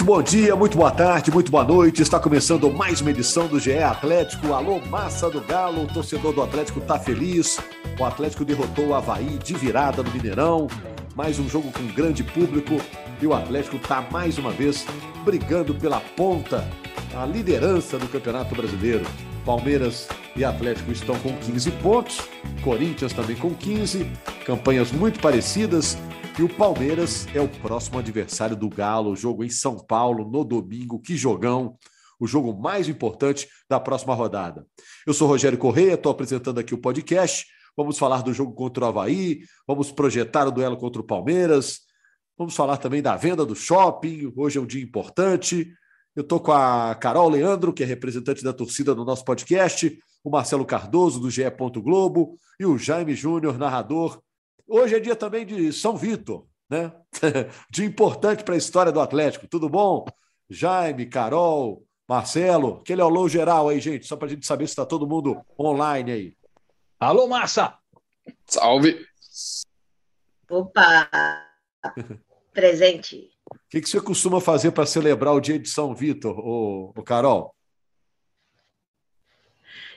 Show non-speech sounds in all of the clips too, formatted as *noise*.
Muito bom dia, muito boa tarde, muito boa noite. Está começando mais uma edição do GE Atlético. Alô, massa do Galo. O torcedor do Atlético está feliz. O Atlético derrotou o Havaí de virada no Mineirão. Mais um jogo com grande público. E o Atlético está mais uma vez brigando pela ponta, a liderança do Campeonato Brasileiro. Palmeiras e Atlético estão com 15 pontos. Corinthians também com 15. Campanhas muito parecidas. E o Palmeiras é o próximo adversário do Galo, jogo em São Paulo no domingo. Que jogão! O jogo mais importante da próxima rodada. Eu sou Rogério Correia, estou apresentando aqui o podcast. Vamos falar do jogo contra o Havaí, vamos projetar o duelo contra o Palmeiras, vamos falar também da venda do shopping. Hoje é um dia importante. Eu estou com a Carol Leandro, que é representante da torcida do nosso podcast, o Marcelo Cardoso, do GE. Globo, e o Jaime Júnior, narrador Hoje é dia também de São Vitor, né? *laughs* dia importante para a história do Atlético. Tudo bom? Jaime, Carol, Marcelo, aquele alô geral aí, gente, só para a gente saber se está todo mundo online aí. Alô, Massa! Salve! Opa! Presente. O que, que você costuma fazer para celebrar o dia de São Vitor, ô, ô Carol?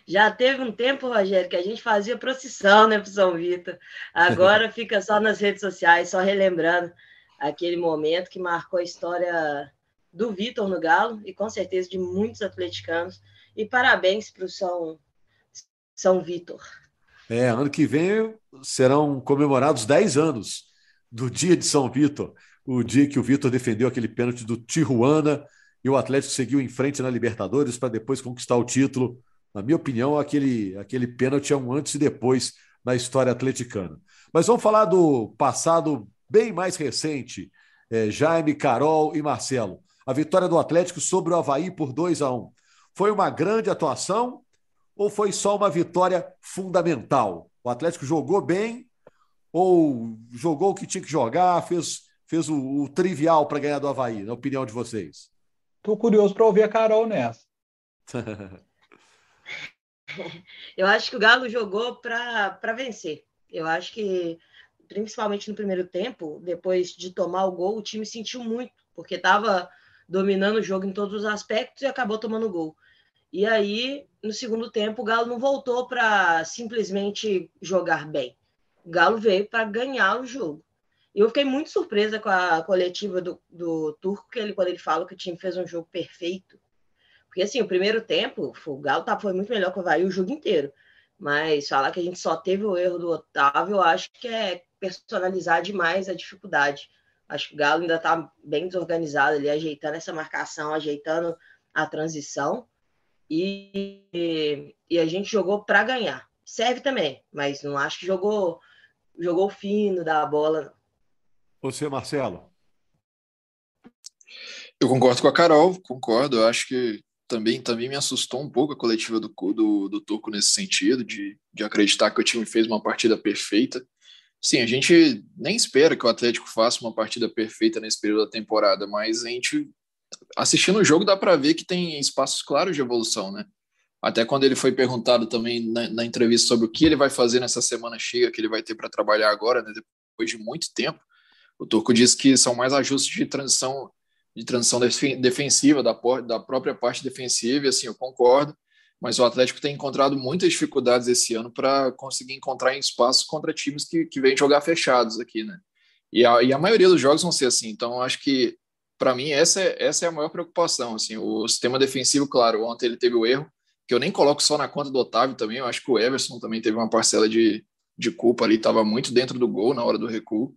Já teve um tempo, Rogério, que a gente fazia procissão, né, para São Vitor. Agora *laughs* fica só nas redes sociais, só relembrando aquele momento que marcou a história do Vitor no Galo e com certeza de muitos atleticanos. E parabéns para o São, São Vitor. É, ano que vem serão comemorados 10 anos do dia de São Vitor, o dia que o Vitor defendeu aquele pênalti do Tijuana e o Atlético seguiu em frente na Libertadores para depois conquistar o título na minha opinião, aquele, aquele pênalti é um antes e depois na história atleticana. Mas vamos falar do passado bem mais recente. É, Jaime, Carol e Marcelo. A vitória do Atlético sobre o Havaí por 2 a 1 Foi uma grande atuação ou foi só uma vitória fundamental? O Atlético jogou bem ou jogou o que tinha que jogar, fez, fez o, o trivial para ganhar do Havaí, na opinião de vocês? Estou curioso para ouvir a Carol nessa. *laughs* *laughs* Eu acho que o Galo jogou para vencer. Eu acho que, principalmente no primeiro tempo, depois de tomar o gol, o time sentiu muito, porque estava dominando o jogo em todos os aspectos e acabou tomando gol. E aí, no segundo tempo, o Galo não voltou para simplesmente jogar bem. O Galo veio para ganhar o jogo. E eu fiquei muito surpresa com a coletiva do, do Turco, que ele, quando ele fala que o time fez um jogo perfeito. Porque, assim, o primeiro tempo, o Galo tá, foi muito melhor que o Havaí o jogo inteiro. Mas falar que a gente só teve o erro do Otávio, eu acho que é personalizar demais a dificuldade. Acho que o Galo ainda está bem desorganizado ali, ajeitando essa marcação, ajeitando a transição. E, e a gente jogou para ganhar. Serve também, mas não acho que jogou jogou fino da bola. Você, Marcelo? Eu concordo com a Carol, concordo. Eu acho que também, também me assustou um pouco a coletiva do, do, do Turco nesse sentido, de, de acreditar que o time fez uma partida perfeita. Sim, a gente nem espera que o Atlético faça uma partida perfeita nesse período da temporada, mas a gente, assistindo o jogo, dá para ver que tem espaços claros de evolução, né? Até quando ele foi perguntado também na, na, entrevista sobre o que ele vai fazer nessa semana cheia que ele vai ter para trabalhar agora, né, depois de muito tempo, o Turco disse que são mais ajustes de transição de transição defensiva, da, da própria parte defensiva, e assim, eu concordo, mas o Atlético tem encontrado muitas dificuldades esse ano para conseguir encontrar espaços contra times que, que vêm jogar fechados aqui, né? E a, e a maioria dos jogos vão ser assim, então acho que, para mim, essa é, essa é a maior preocupação, assim, o sistema defensivo, claro, ontem ele teve o erro, que eu nem coloco só na conta do Otávio também, eu acho que o Everson também teve uma parcela de, de culpa ali, estava muito dentro do gol na hora do recuo,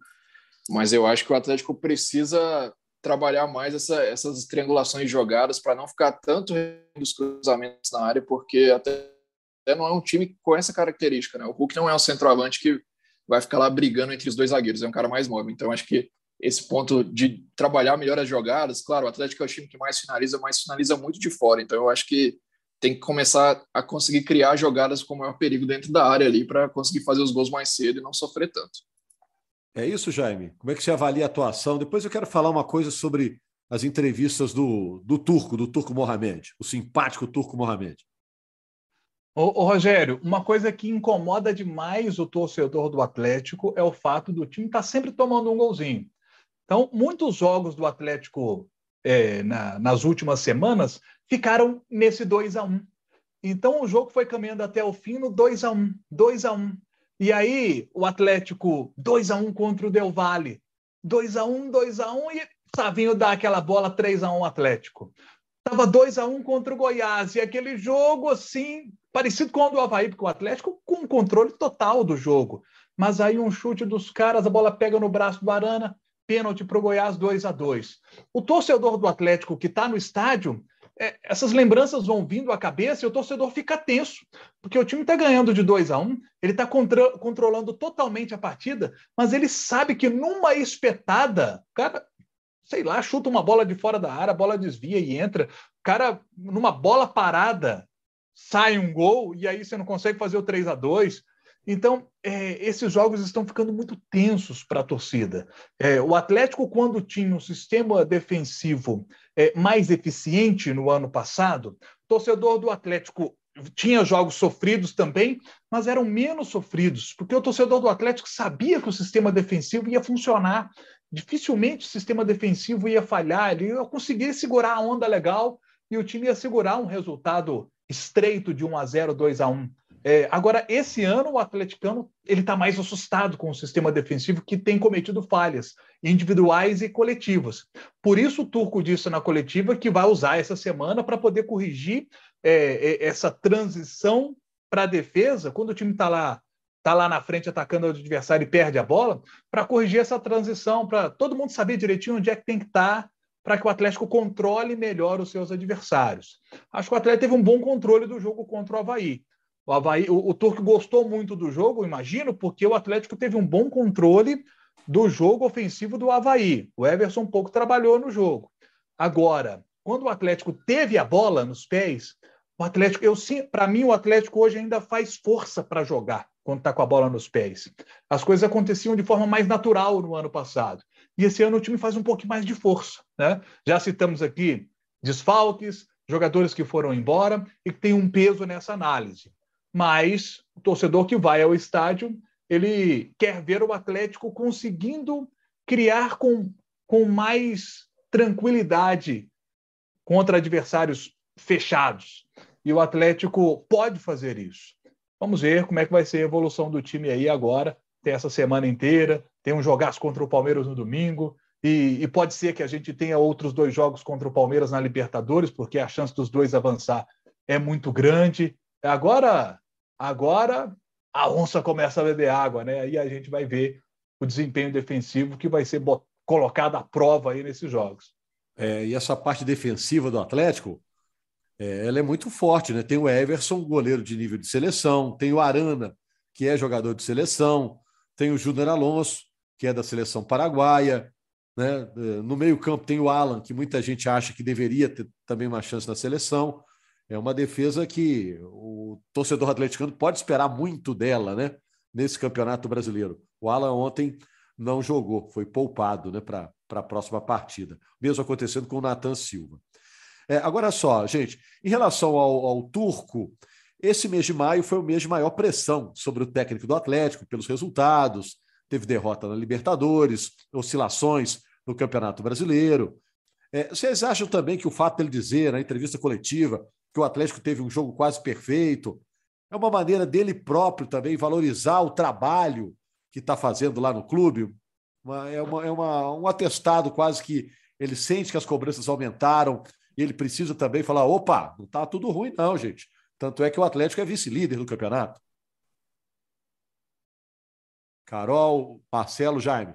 mas eu acho que o Atlético precisa trabalhar mais essa, essas triangulações jogadas para não ficar tanto nos cruzamentos na área, porque até, até, não é um time com essa característica. Né? O Hulk não é um centroavante que vai ficar lá brigando entre os dois zagueiros, é um cara mais móvel. Então, acho que esse ponto de trabalhar melhor as jogadas, claro, o Atlético é o time que mais finaliza, mas finaliza muito de fora. Então, eu acho que tem que começar a conseguir criar jogadas com maior perigo dentro da área ali para conseguir fazer os gols mais cedo e não sofrer tanto. É isso, Jaime? Como é que você avalia a atuação? Depois eu quero falar uma coisa sobre as entrevistas do, do Turco, do Turco Mohamed, o simpático Turco Mohamed. Ô, ô, Rogério, uma coisa que incomoda demais o torcedor do Atlético é o fato do time estar tá sempre tomando um golzinho. Então, muitos jogos do Atlético é, na, nas últimas semanas ficaram nesse 2 a 1 Então, o jogo foi caminhando até o fim no 2 a 1 2 a 1 E aí, o Atlético 2 a 1 contra o Del Valle. 2 a 1 2 a 1 e Savinho dá aquela bola 3 a 1 Atlético. Tava 2 a 1 contra o Goiás e aquele jogo assim, parecido com o do Havaí, porque o Atlético com controle total do jogo. Mas aí um chute dos caras, a bola pega no braço do Arana, pênalti para o Goiás 2 a 2 O torcedor do Atlético que está no estádio, é, essas lembranças vão vindo à cabeça e o torcedor fica tenso, porque o time está ganhando de 2 a 1 um, ele está controlando totalmente a partida, mas ele sabe que numa espetada, cara, sei lá, chuta uma bola de fora da área, a bola desvia e entra. O cara, numa bola parada, sai um gol e aí você não consegue fazer o 3 a 2 Então, é, esses jogos estão ficando muito tensos para a torcida. É, o Atlético, quando tinha um sistema defensivo é, mais eficiente no ano passado, torcedor do Atlético tinha jogos sofridos também, mas eram menos sofridos, porque o torcedor do Atlético sabia que o sistema defensivo ia funcionar. Dificilmente o sistema defensivo ia falhar, ele ia conseguir segurar a onda legal e o time ia segurar um resultado estreito de 1 a 0 2 a 1 é, agora, esse ano, o atleticano ele está mais assustado com o sistema defensivo que tem cometido falhas individuais e coletivas. Por isso, o Turco disse na coletiva que vai usar essa semana para poder corrigir é, é, essa transição para a defesa, quando o time está lá está lá na frente atacando o adversário e perde a bola, para corrigir essa transição, para todo mundo saber direitinho onde é que tem que estar, tá, para que o Atlético controle melhor os seus adversários. Acho que o Atlético teve um bom controle do jogo contra o Havaí. O, Havaí, o, o Turco gostou muito do jogo, imagino, porque o Atlético teve um bom controle do jogo ofensivo do Havaí. O Everson um pouco trabalhou no jogo. Agora, quando o Atlético teve a bola nos pés, o Atlético, eu para mim, o Atlético hoje ainda faz força para jogar quando está com a bola nos pés. As coisas aconteciam de forma mais natural no ano passado. E esse ano o time faz um pouco mais de força. Né? Já citamos aqui desfalques, jogadores que foram embora e que tem um peso nessa análise. Mas o torcedor que vai ao estádio, ele quer ver o Atlético conseguindo criar com, com mais tranquilidade contra adversários fechados. E o Atlético pode fazer isso. Vamos ver como é que vai ser a evolução do time aí agora. Tem essa semana inteira, tem um jogaço contra o Palmeiras no domingo, e, e, pode ser que a gente tenha outros dois jogos contra o Palmeiras na Libertadores, porque a chance dos dois avançar é muito grande. Agora, agora a onça começa a beber água, né? Aí a gente vai ver o desempenho defensivo que vai ser colocado à prova aí nesses jogos. É, e essa parte defensiva do Atlético, é, ela é muito forte, né? Tem o Everson, goleiro de nível de seleção, tem o Arana, que é jogador de seleção, tem o Júnior Alonso, que é da seleção paraguaia, né? É, no meio-campo tem o Alan, que muita gente acha que deveria ter também uma chance na seleção. É uma defesa que o torcedor atleticano pode esperar muito dela, né? Nesse campeonato brasileiro. O Alan ontem não jogou, foi poupado né, para a próxima partida. Mesmo acontecendo com o Nathan Silva. É, agora só, gente, em relação ao, ao Turco, esse mês de maio foi o mês de maior pressão sobre o técnico do Atlético, pelos resultados. Teve derrota na Libertadores, oscilações no Campeonato Brasileiro. É, vocês acham também que o fato dele dizer na entrevista coletiva que o Atlético teve um jogo quase perfeito é uma maneira dele próprio também valorizar o trabalho que está fazendo lá no clube? É uma, é uma, um atestado quase que ele sente que as cobranças aumentaram e ele precisa também falar: opa, não está tudo ruim, não, gente. Tanto é que o Atlético é vice-líder do campeonato. Carol, Marcelo, Jaime.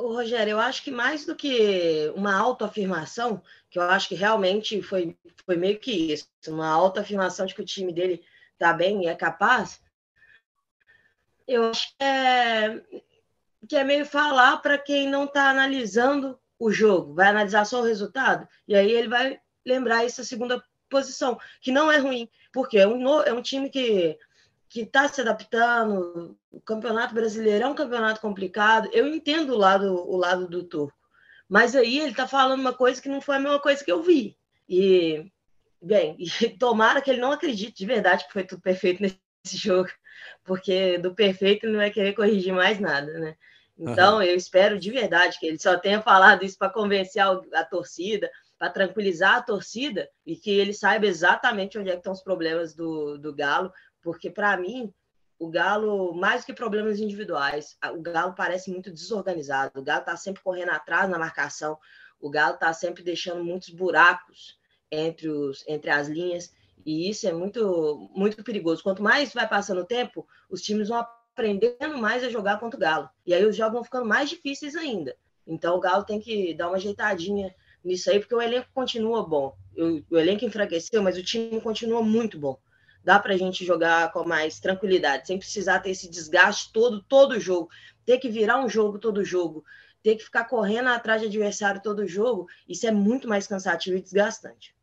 Ô, Rogério, eu acho que mais do que uma autoafirmação, que eu acho que realmente foi, foi meio que isso, uma autoafirmação de que o time dele está bem e é capaz, Eu acho que é, que é meio falar para quem não está analisando o jogo, vai analisar só o resultado, e aí ele vai lembrar essa segunda posição, que não é ruim, porque é um, é um time que que está se adaptando. O campeonato brasileiro é um campeonato complicado. Eu entendo o lado, o lado do turco, mas aí ele está falando uma coisa que não foi a mesma coisa que eu vi. E, bem, *laughs* e tomara que ele não acredite de verdade que foi tudo perfeito nesse *laughs* jogo, porque do perfeito ele não vai querer corrigir mais nada, né? Então, uhum. eu espero de verdade que ele só tenha falado isso para convencer a, torcida, para tranquilizar a torcida e que ele saiba exatamente onde é estão os problemas do, do Galo, porque para mim o Galo, mais que problemas individuais, o Galo parece muito desorganizado. O Galo está sempre correndo atrás na marcação, o Galo está sempre deixando muitos buracos entre, os, entre as linhas, e isso é muito, muito perigoso. Quanto mais vai passando o tempo, os times vão aprendendo mais a jogar contra o Galo, e aí os jogos vão ficando mais difíceis ainda. Então o Galo tem que dar uma ajeitadinha nisso aí, porque o elenco continua bom. O, o elenco enfraqueceu, mas o time continua muito bom dá para a gente jogar com mais tranquilidade, sem precisar ter esse desgaste todo, todo jogo, ter que virar um jogo todo jogo, ter que ficar correndo atrás de adversário todo jogo, isso é muito mais cansativo e desgastante.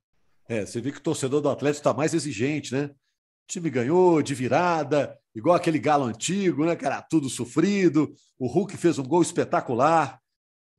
É, você vê que o torcedor do Atlético está mais exigente, né? O time ganhou de virada, igual aquele galo antigo, né, cara? Tudo sofrido. O Hulk fez um gol espetacular,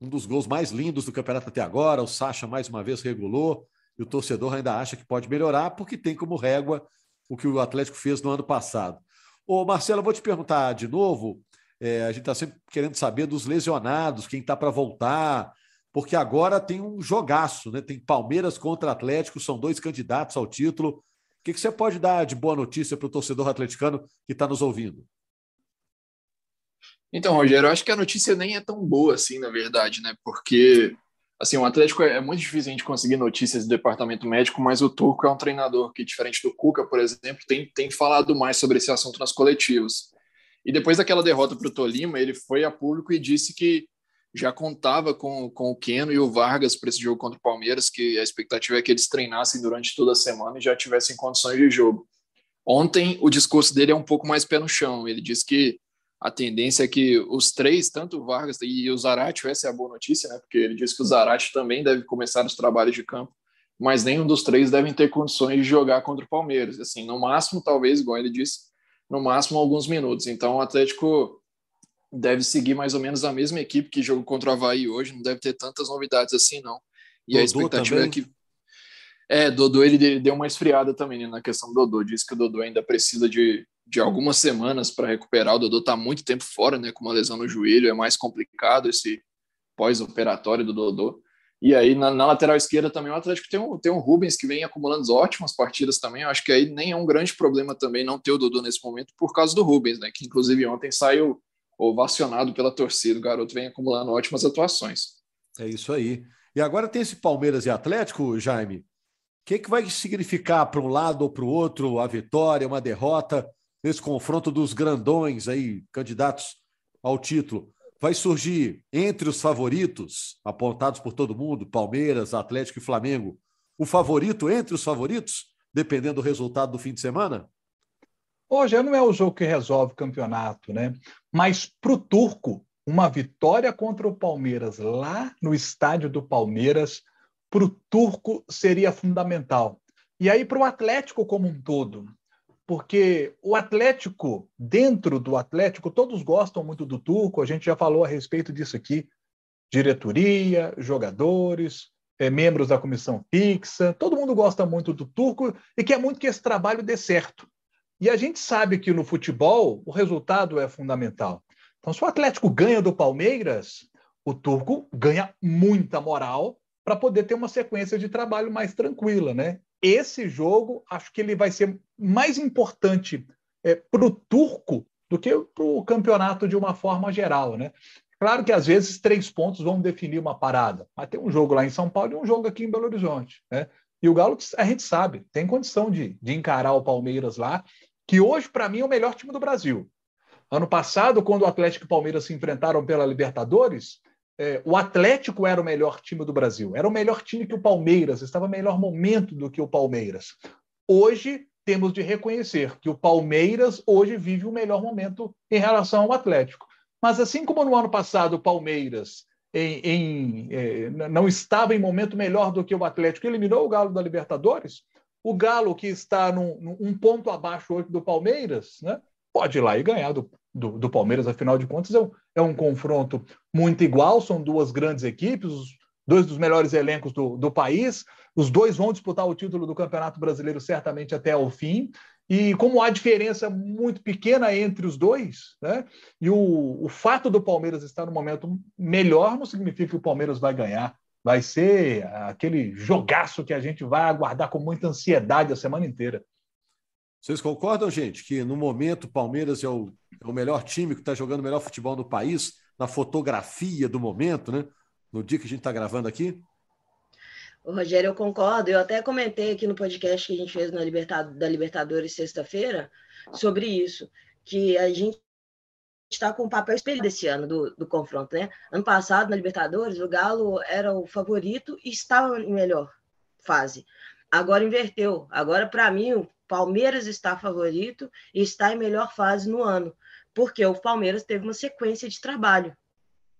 um dos gols mais lindos do campeonato até agora. O Sacha mais uma vez regulou. E o torcedor ainda acha que pode melhorar, porque tem como régua o que o Atlético fez no ano passado. Ô, Marcelo, eu vou te perguntar de novo. É, a gente está sempre querendo saber dos lesionados, quem está para voltar, porque agora tem um jogaço, né? Tem Palmeiras contra Atlético, são dois candidatos ao título. O que, que você pode dar de boa notícia para o torcedor atleticano que está nos ouvindo? Então, Rogério, eu acho que a notícia nem é tão boa assim, na verdade, né? Porque Assim, o Atlético é, é muito difícil a gente conseguir notícias do departamento médico, mas o Turco é um treinador que, diferente do Cuca, por exemplo, tem, tem falado mais sobre esse assunto nas coletivas. E depois daquela derrota para o Tolima, ele foi a público e disse que já contava com, com o Keno e o Vargas para esse jogo contra o Palmeiras, que a expectativa é que eles treinassem durante toda a semana e já tivessem condições de jogo. Ontem, o discurso dele é um pouco mais pé no chão. Ele disse que a tendência é que os três, tanto o Vargas e o Zarate, essa é a boa notícia, né? Porque ele disse que o Zarate também deve começar os trabalhos de campo, mas nenhum dos três devem ter condições de jogar contra o Palmeiras. Assim, no máximo, talvez, igual ele disse, no máximo alguns minutos. Então, o Atlético deve seguir mais ou menos a mesma equipe que jogou contra o Havaí hoje, não deve ter tantas novidades assim, não. E Dodô a expectativa é também. é que. É, Dodô ele deu uma esfriada também né, na questão do Dodô. Diz que o Dodô ainda precisa de, de algumas semanas para recuperar. O Dodô está muito tempo fora, né? Com uma lesão no joelho, é mais complicado esse pós-operatório do Dodô. E aí, na, na, lateral esquerda também, o Atlético tem um, tem um Rubens que vem acumulando ótimas partidas também. Eu acho que aí nem é um grande problema também não ter o Dodô nesse momento por causa do Rubens, né? Que inclusive ontem saiu ovacionado pela torcida. O garoto vem acumulando ótimas atuações. É isso aí. E agora tem esse Palmeiras e Atlético, Jaime. O que, que vai significar para um lado ou para o outro a vitória, uma derrota? Nesse confronto dos grandões aí, candidatos ao título, vai surgir entre os favoritos, apontados por todo mundo, Palmeiras, Atlético e Flamengo, o favorito entre os favoritos, dependendo do resultado do fim de semana? Hoje não é o jogo que resolve o campeonato, né? Mas para o Turco, uma vitória contra o Palmeiras lá no estádio do Palmeiras, para o Turco seria fundamental. E aí para o Atlético como um todo, porque o Atlético, dentro do Atlético, todos gostam muito do Turco, a gente já falou a respeito disso aqui. Diretoria, jogadores, é, membros da comissão fixa, todo mundo gosta muito do Turco e quer muito que esse trabalho dê certo. E a gente sabe que no futebol o resultado é fundamental. Então, se o Atlético ganha do Palmeiras, o Turco ganha muita moral para poder ter uma sequência de trabalho mais tranquila, né? Esse jogo acho que ele vai ser mais importante é, para o turco do que para o campeonato de uma forma geral, né? Claro que às vezes três pontos vão definir uma parada, mas tem um jogo lá em São Paulo e um jogo aqui em Belo Horizonte, né? E o Galo, a gente sabe, tem condição de, de encarar o Palmeiras lá, que hoje, para mim, é o melhor time do Brasil. Ano passado, quando o Atlético e o Palmeiras se enfrentaram pela Libertadores, é, o Atlético era o melhor time do Brasil, era o melhor time que o Palmeiras, estava em melhor momento do que o Palmeiras. Hoje, temos de reconhecer que o Palmeiras hoje vive o melhor momento em relação ao Atlético. Mas assim como no ano passado o Palmeiras em, em, eh, não estava em momento melhor do que o Atlético, eliminou o Galo da Libertadores, o Galo, que está num, num um ponto abaixo hoje do Palmeiras, né, pode ir lá e ganhar do, do, do Palmeiras, afinal de contas, é um, é um, confronto muito igual, são duas grandes equipes, dois dos melhores elencos do, do país, os dois vão disputar o título do Campeonato Brasileiro certamente até o fim, e como há diferença muito pequena entre os dois, né? e o, o fato do Palmeiras estar no momento melhor não significa que o Palmeiras vai ganhar. Vai ser aquele jogaço que a gente vai aguardar com muita ansiedade a semana inteira. Vocês concordam, gente, que no momento o Palmeiras é o, é o melhor time que está jogando o melhor futebol no país, na fotografia do momento, né? No dia que a gente está gravando aqui? O Rogério, eu concordo. Eu até comentei aqui no podcast que a gente fez na Libertad da Libertadores sexta-feira sobre isso, que a gente está com o papel espelho desse ano do, do confronto, né? Ano passado, na Libertadores, o Galo era o favorito e estava em melhor fase. Agora inverteu. Agora, para mim, Palmeiras está favorito e está em melhor fase no ano, porque o Palmeiras teve uma sequência de trabalho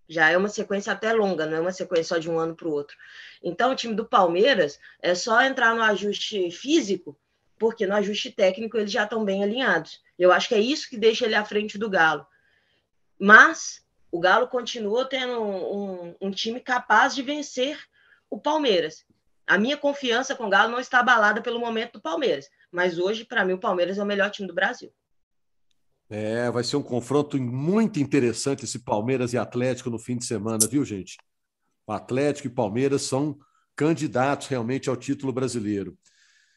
já é uma sequência até longa, não é uma sequência só de um ano para o outro. Então, o time do Palmeiras é só entrar no ajuste físico, porque no ajuste técnico eles já estão bem alinhados. Eu acho que é isso que deixa ele à frente do Galo. Mas o Galo continua tendo um, um, um time capaz de vencer o Palmeiras. A minha confiança com o Galo não está abalada pelo momento do Palmeiras, mas hoje, para mim, o Palmeiras é o melhor time do Brasil. É, vai ser um confronto muito interessante esse Palmeiras e Atlético no fim de semana, viu, gente? O Atlético e Palmeiras são candidatos realmente ao título brasileiro.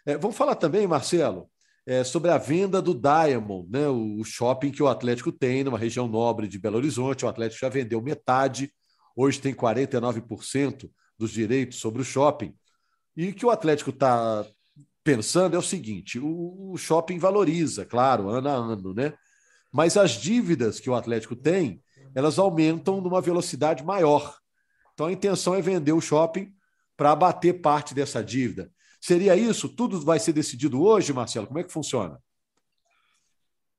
É, vamos falar também, Marcelo, é, sobre a venda do Diamond, né, o shopping que o Atlético tem numa região nobre de Belo Horizonte. O Atlético já vendeu metade, hoje tem 49% dos direitos sobre o shopping. E que o Atlético está pensando é o seguinte: o, shopping valoriza, claro, ano a ano, né? mas as dívidas que o Atlético tem, elas aumentam numa velocidade maior. Então a intenção é vender o shopping para abater parte dessa dívida. Seria isso? Tudo vai ser decidido hoje, Marcelo? Como é que funciona?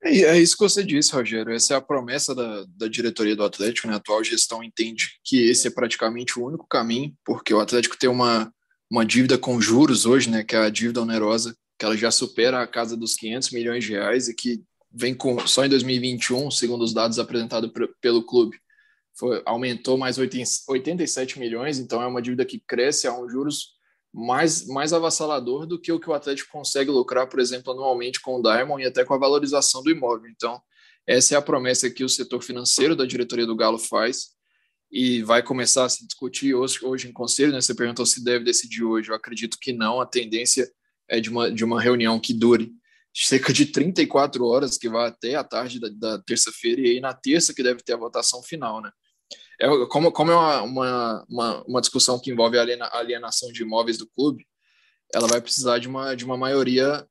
É, é isso que você disse, Rogério. Essa é a promessa da, da diretoria do Atlético. Né? A atual gestão entende que esse é praticamente o único caminho, porque o Atlético tem uma, uma dívida com juros hoje, né? que é a dívida onerosa, que ela já supera a casa dos 500 milhões de reais e que vem com só em 2021, segundo os dados apresentados pelo clube, foi, aumentou mais 87 milhões, então é uma dívida que cresce a um juros mais, mais avassalador do que o que o Atlético consegue lucrar, por exemplo, anualmente com o Diamond e até com a valorização do imóvel. Então, essa é a promessa que o setor financeiro da diretoria do Galo faz e vai começar a se discutir hoje, hoje em conselho. Né? Você perguntou se deve decidir hoje. Eu acredito que não. A tendência é de uma, de uma reunião que dure cerca de 34 horas, que vai até a tarde da, da terça-feira, e aí na terça que deve ter a votação final, né? É, como, como é uma, uma, uma, uma discussão que envolve a alienação de imóveis do clube, ela vai precisar de uma, de uma maioria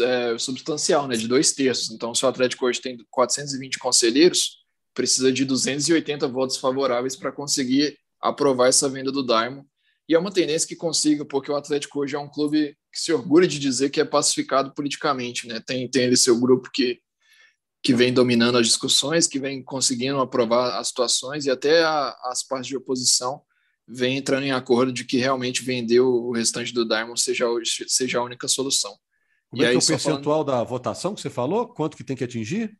é, substancial, né, de dois terços. Então, se o Atlético hoje tem 420 conselheiros, precisa de 280 votos favoráveis para conseguir aprovar essa venda do Daimon. E é uma tendência que consiga, porque o Atlético hoje é um clube que se orgulha de dizer que é pacificado politicamente, né? Tem, tem ele seu grupo que, que vem dominando as discussões, que vem conseguindo aprovar as situações e até a, as partes de oposição vem entrando em acordo de que realmente vender o restante do Diamond seja, seja a única solução. Como e é aí, que é o percentual falando... da votação que você falou? Quanto que tem que atingir?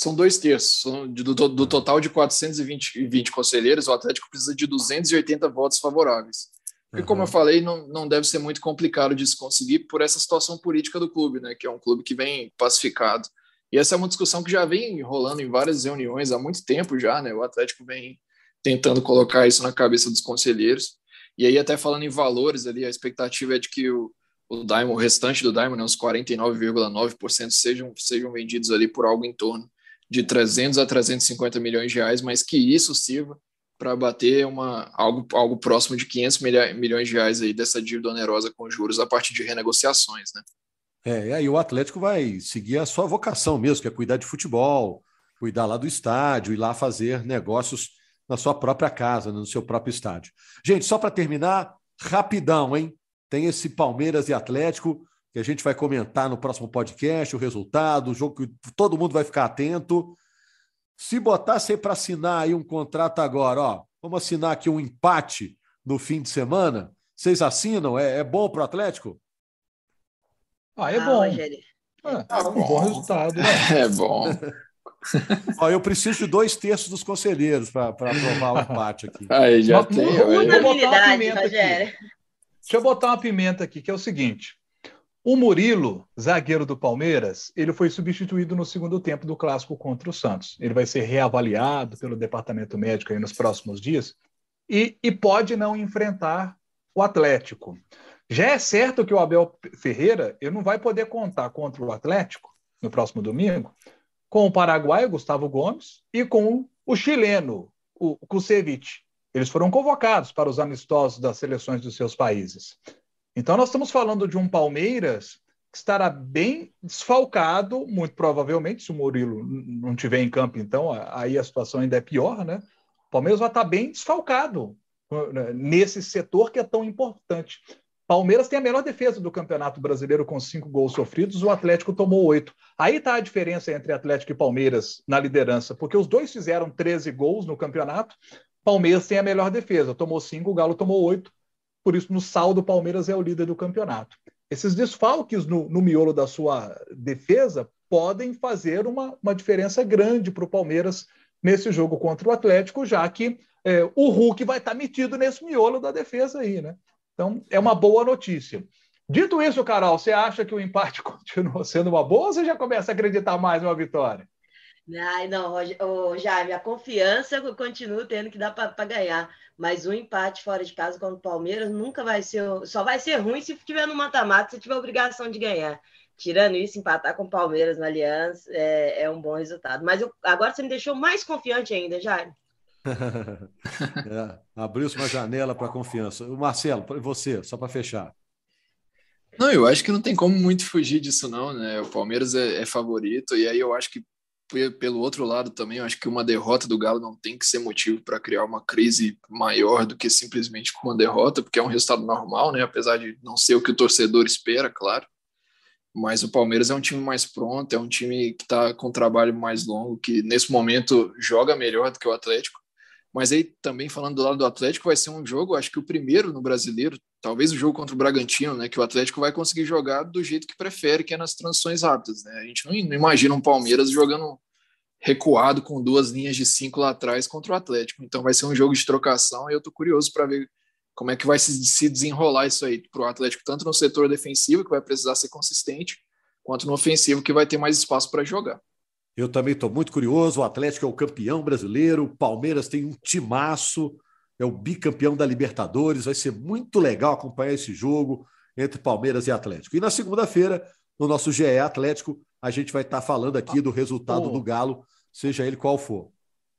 São dois terços. Do, do, do total de 420 conselheiros, o Atlético precisa de 280 votos favoráveis. Uhum. como eu falei, não, não deve ser muito complicado de se conseguir por essa situação política do clube, né? Que é um clube que vem pacificado. E essa é uma discussão que já vem rolando em várias reuniões há muito tempo já, né? O Atlético vem tentando colocar isso na cabeça dos conselheiros. E aí, até falando em valores ali, a expectativa é de que o, o, Diamond, o restante do Diamond, né, uns 49,9%, sejam, sejam vendidos ali por algo em torno de 300 a 350 milhões de reais, mas que isso sirva para bater uma, algo, algo próximo de 500 milhões de reais aí dessa dívida onerosa com juros a partir de renegociações, né? É, e aí o Atlético vai seguir a sua vocação mesmo, que é cuidar de futebol, cuidar lá do estádio, ir lá fazer negócios na sua própria casa, no seu próprio estádio. Gente, só para terminar, rapidão, hein? Tem esse Palmeiras e Atlético que a gente vai comentar no próximo podcast, o resultado, o jogo que todo mundo vai ficar atento. Se botasse para assinar aí um contrato agora, ó, vamos assinar aqui um empate no fim de semana, vocês assinam? É, é bom para o Atlético? Ah, é ah, bom. É, é um bom resultado. Né? *laughs* É bom. Ó, eu preciso de dois terços dos conselheiros para aprovar o empate aqui. Aí já Mas, tem. Deixa eu botar uma pimenta aqui, que é o seguinte. O Murilo, zagueiro do Palmeiras, ele foi substituído no segundo tempo do clássico contra o Santos. Ele vai ser reavaliado pelo departamento médico nos próximos dias e, e pode não enfrentar o Atlético. Já é certo que o Abel Ferreira ele não vai poder contar contra o Atlético no próximo domingo com o paraguaio Gustavo Gomes e com o chileno, o Kusevich. Eles foram convocados para os amistosos das seleções dos seus países. Então, nós estamos falando de um Palmeiras que estará bem desfalcado, muito provavelmente, se o Murilo não tiver em campo, então aí a situação ainda é pior, né? O Palmeiras vai estar bem desfalcado né, nesse setor que é tão importante. Palmeiras tem a melhor defesa do Campeonato Brasileiro com cinco gols sofridos, o Atlético tomou oito. Aí está a diferença entre Atlético e Palmeiras na liderança, porque os dois fizeram 13 gols no campeonato. Palmeiras tem a melhor defesa, tomou cinco, o Galo tomou oito por isso no saldo o Palmeiras é o líder do campeonato. Esses desfalques no, no miolo da sua defesa podem fazer uma, uma diferença grande para o Palmeiras nesse jogo contra o Atlético, já que é, o Hulk vai estar tá metido nesse miolo da defesa aí, né? Então é uma boa notícia. Dito isso, Carol, você acha que o empate *laughs* continua sendo uma boa ou você já começa a acreditar mais numa vitória? Ai, não, oh, Jaime, a confiança eu continuo tendo que dar para ganhar. Mas um empate fora de casa contra o Palmeiras nunca vai ser. Só vai ser ruim se tiver no mata-mata, se tiver obrigação de ganhar. Tirando isso, empatar com o Palmeiras na Aliança é, é um bom resultado. Mas eu, agora você me deixou mais confiante ainda, Jaime. *laughs* é, Abriu-se uma janela para confiança. Marcelo, você, só para fechar. Não, eu acho que não tem como muito fugir disso, não, né? O Palmeiras é, é favorito, e aí eu acho que pelo outro lado também, eu acho que uma derrota do Galo não tem que ser motivo para criar uma crise maior do que simplesmente uma derrota, porque é um resultado normal, né? Apesar de não ser o que o torcedor espera, claro. Mas o Palmeiras é um time mais pronto, é um time que está com um trabalho mais longo, que nesse momento joga melhor do que o Atlético. Mas aí também falando do lado do Atlético, vai ser um jogo, acho que o primeiro no brasileiro, talvez o jogo contra o Bragantino, né? Que o Atlético vai conseguir jogar do jeito que prefere, que é nas transições rápidas, né? A gente não, imagina um Palmeiras jogando recuado com duas linhas de cinco lá atrás contra o Atlético. Então vai ser um jogo de trocação e eu estou curioso para ver como é que vai se desenrolar isso aí para o Atlético, tanto no setor defensivo, que vai precisar ser consistente, quanto no ofensivo, que vai ter mais espaço para jogar. Eu também estou muito curioso. O Atlético é o campeão brasileiro, o Palmeiras tem um timaço, é o bicampeão da Libertadores. Vai ser muito legal acompanhar esse jogo entre Palmeiras e Atlético. E na segunda-feira, no nosso GE Atlético, a gente vai estar falando aqui do resultado do Galo, seja ele qual for.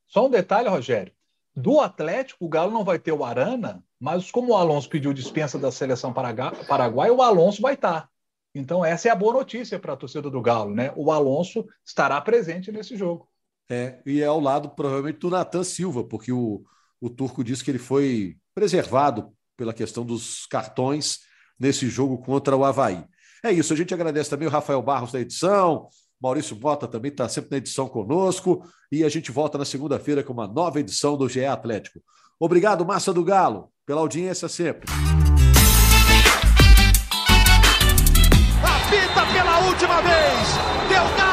Só um detalhe, Rogério. Do Atlético, o Galo não vai ter o Arana, mas como o Alonso pediu dispensa da seleção paraguaia, o Alonso vai estar. Então, essa é a boa notícia para a torcida do Galo, né? O Alonso estará presente nesse jogo. É, e é ao lado, provavelmente, do Natan Silva, porque o, o turco disse que ele foi preservado pela questão dos cartões nesse jogo contra o Havaí. É isso, a gente agradece também o Rafael Barros da edição, Maurício Bota também está sempre na edição conosco e a gente volta na segunda-feira com uma nova edição do GE Atlético. Obrigado, Massa do Galo, pela audiência sempre. Apita pela última vez, deu!